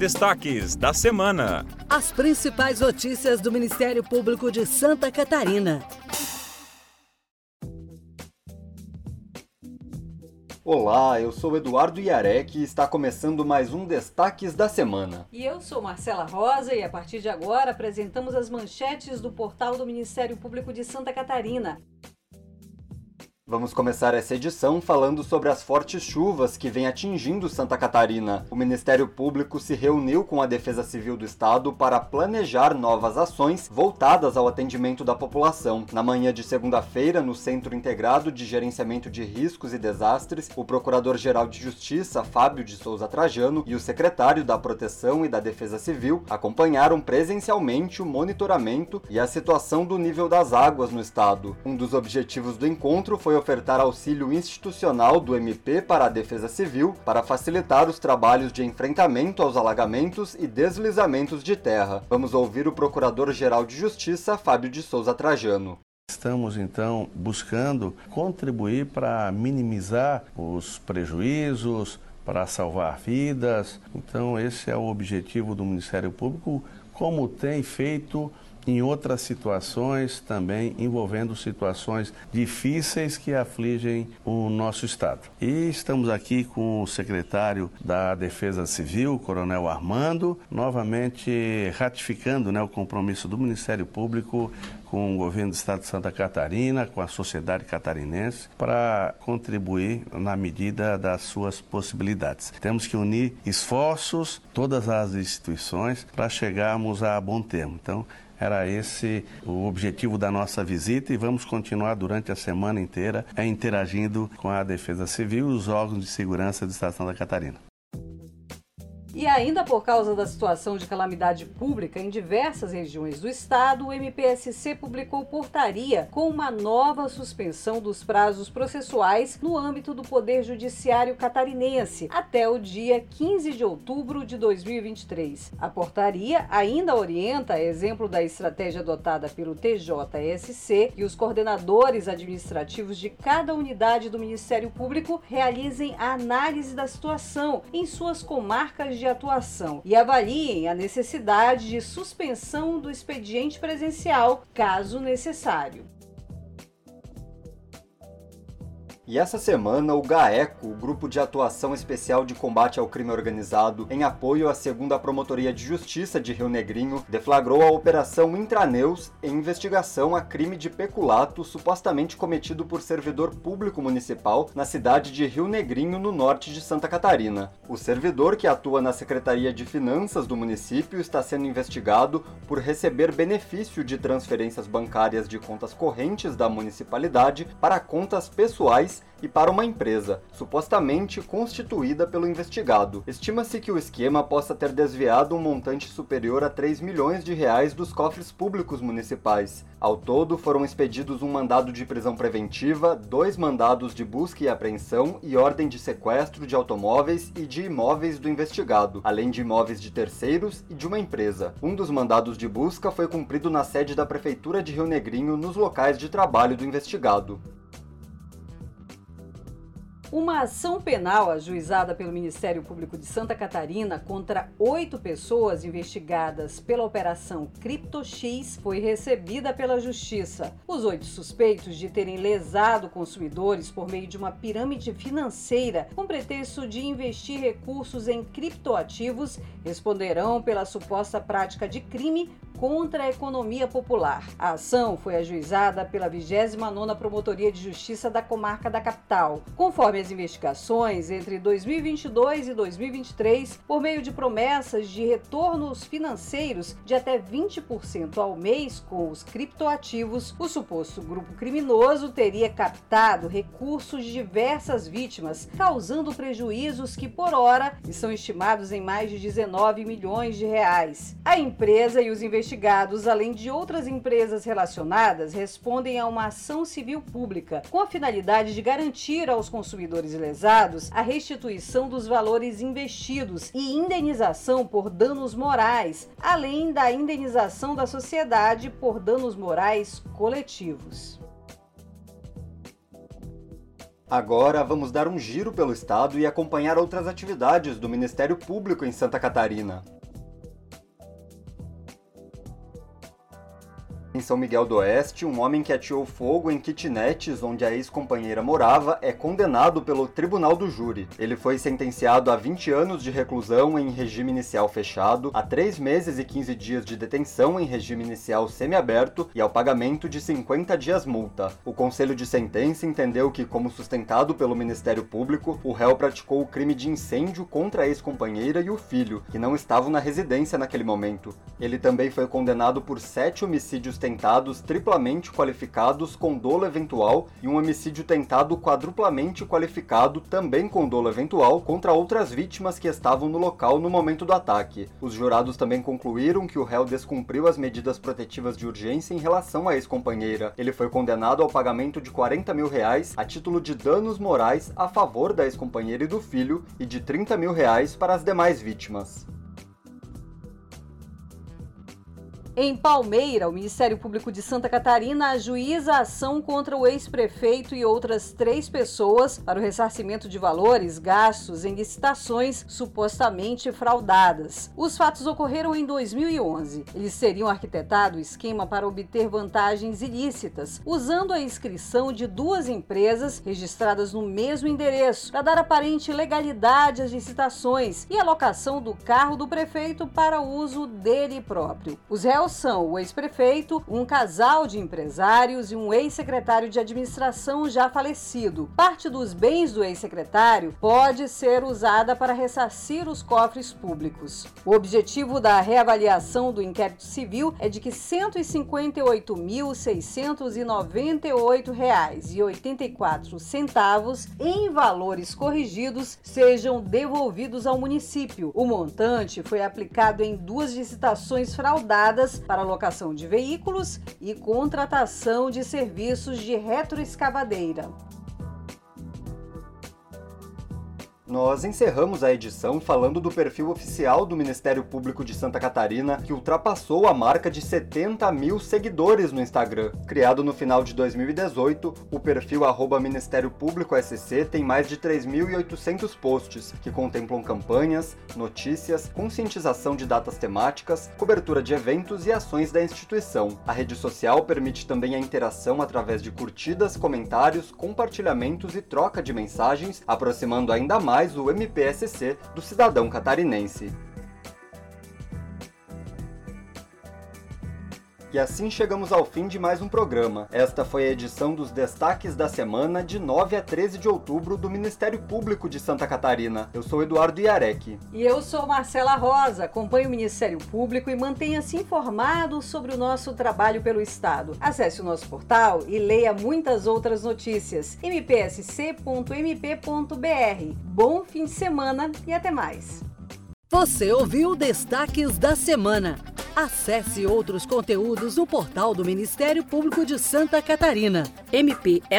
Destaques da semana. As principais notícias do Ministério Público de Santa Catarina. Olá, eu sou Eduardo Iarec e está começando mais um Destaques da Semana. E eu sou Marcela Rosa e a partir de agora apresentamos as manchetes do portal do Ministério Público de Santa Catarina. Vamos começar essa edição falando sobre as fortes chuvas que vêm atingindo Santa Catarina. O Ministério Público se reuniu com a Defesa Civil do Estado para planejar novas ações voltadas ao atendimento da população. Na manhã de segunda-feira, no Centro Integrado de Gerenciamento de Riscos e Desastres, o Procurador-Geral de Justiça, Fábio de Souza Trajano, e o secretário da Proteção e da Defesa Civil acompanharam presencialmente o monitoramento e a situação do nível das águas no estado. Um dos objetivos do encontro foi ofertar auxílio institucional do MP para a Defesa Civil para facilitar os trabalhos de enfrentamento aos alagamentos e deslizamentos de terra. Vamos ouvir o Procurador-Geral de Justiça, Fábio de Souza Trajano. Estamos então buscando contribuir para minimizar os prejuízos, para salvar vidas. Então, esse é o objetivo do Ministério Público, como tem feito em outras situações também envolvendo situações difíceis que afligem o nosso Estado. E estamos aqui com o secretário da Defesa Civil, Coronel Armando, novamente ratificando né, o compromisso do Ministério Público com o governo do Estado de Santa Catarina, com a sociedade catarinense, para contribuir na medida das suas possibilidades. Temos que unir esforços, todas as instituições, para chegarmos a bom termo. Então, era esse o objetivo da nossa visita e vamos continuar durante a semana inteira interagindo com a Defesa Civil e os órgãos de segurança do Estado de Santa Catarina. E ainda por causa da situação de calamidade pública em diversas regiões do estado, o MPSC publicou portaria com uma nova suspensão dos prazos processuais no âmbito do Poder Judiciário catarinense até o dia 15 de outubro de 2023. A portaria ainda orienta, exemplo da estratégia adotada pelo TJSC, que os coordenadores administrativos de cada unidade do Ministério Público realizem a análise da situação em suas comarcas de atuação e avaliem a necessidade de suspensão do expediente presencial, caso necessário. E essa semana, o GAECO, o Grupo de Atuação Especial de Combate ao Crime Organizado, em apoio à segunda Promotoria de Justiça de Rio Negrinho, deflagrou a Operação Intraneus em investigação a crime de peculato supostamente cometido por servidor público municipal na cidade de Rio Negrinho, no norte de Santa Catarina. O servidor, que atua na Secretaria de Finanças do município, está sendo investigado por receber benefício de transferências bancárias de contas correntes da municipalidade para contas pessoais e para uma empresa, supostamente constituída pelo investigado. Estima-se que o esquema possa ter desviado um montante superior a 3 milhões de reais dos cofres públicos municipais. Ao todo, foram expedidos um mandado de prisão preventiva, dois mandados de busca e apreensão e ordem de sequestro de automóveis e de imóveis do investigado, além de imóveis de terceiros e de uma empresa. Um dos mandados de busca foi cumprido na sede da Prefeitura de Rio Negrinho, nos locais de trabalho do investigado. Uma ação penal ajuizada pelo Ministério Público de Santa Catarina contra oito pessoas investigadas pela Operação CryptoX foi recebida pela Justiça. Os oito suspeitos de terem lesado consumidores por meio de uma pirâmide financeira com pretexto de investir recursos em criptoativos responderão pela suposta prática de crime contra a economia popular. A ação foi ajuizada pela 29ª Promotoria de Justiça da Comarca da Capital. Conforme as investigações, entre 2022 e 2023, por meio de promessas de retornos financeiros de até 20% ao mês com os criptoativos, o suposto grupo criminoso teria captado recursos de diversas vítimas, causando prejuízos que, por hora, estão estimados em mais de 19 milhões de reais. A empresa e os investigadores investigados, além de outras empresas relacionadas, respondem a uma ação civil pública com a finalidade de garantir aos consumidores lesados a restituição dos valores investidos e indenização por danos morais, além da indenização da sociedade por danos morais coletivos. Agora vamos dar um giro pelo estado e acompanhar outras atividades do Ministério Público em Santa Catarina. Em São Miguel do Oeste, um homem que ateou fogo em kitnets onde a ex-companheira morava é condenado pelo Tribunal do Júri. Ele foi sentenciado a 20 anos de reclusão em regime inicial fechado, a 3 meses e 15 dias de detenção em regime inicial semiaberto e ao pagamento de 50 dias multa. O Conselho de Sentença entendeu que, como sustentado pelo Ministério Público, o réu praticou o crime de incêndio contra a ex-companheira e o filho, que não estavam na residência naquele momento. Ele também foi condenado por sete homicídios tentados triplamente qualificados com dolo eventual e um homicídio tentado quadruplamente qualificado também com dolo eventual contra outras vítimas que estavam no local no momento do ataque. Os jurados também concluíram que o réu descumpriu as medidas protetivas de urgência em relação à ex-companheira. Ele foi condenado ao pagamento de 40 mil reais a título de danos morais a favor da ex-companheira e do filho e de 30 mil reais para as demais vítimas. Em Palmeira, o Ministério Público de Santa Catarina ajuiza a ação contra o ex-prefeito e outras três pessoas para o ressarcimento de valores gastos em licitações supostamente fraudadas. Os fatos ocorreram em 2011. Eles teriam arquitetado o esquema para obter vantagens ilícitas, usando a inscrição de duas empresas registradas no mesmo endereço, para dar aparente legalidade às licitações e alocação do carro do prefeito para uso dele próprio. Os réus são o ex-prefeito, um casal de empresários e um ex-secretário de administração já falecido. Parte dos bens do ex-secretário pode ser usada para ressarcir os cofres públicos. O objetivo da reavaliação do inquérito civil é de que R$ 158.698,84 em valores corrigidos sejam devolvidos ao município. O montante foi aplicado em duas licitações fraudadas para locação de veículos e contratação de serviços de retroescavadeira. Nós encerramos a edição falando do perfil oficial do Ministério Público de Santa Catarina, que ultrapassou a marca de 70 mil seguidores no Instagram. Criado no final de 2018, o perfil Ministério Público SC tem mais de 3.800 posts, que contemplam campanhas, notícias, conscientização de datas temáticas, cobertura de eventos e ações da instituição. A rede social permite também a interação através de curtidas, comentários, compartilhamentos e troca de mensagens, aproximando ainda mais mais o MPSC do cidadão catarinense. E assim chegamos ao fim de mais um programa. Esta foi a edição dos destaques da semana de 9 a 13 de outubro do Ministério Público de Santa Catarina. Eu sou Eduardo Iarec. E eu sou Marcela Rosa. Acompanhe o Ministério Público e mantenha-se informado sobre o nosso trabalho pelo Estado. Acesse o nosso portal e leia muitas outras notícias. mpsc.mp.br. Bom fim de semana e até mais. Você ouviu Destaques da Semana. Acesse outros conteúdos no portal do Ministério Público de Santa Catarina, mpsc.mp.br.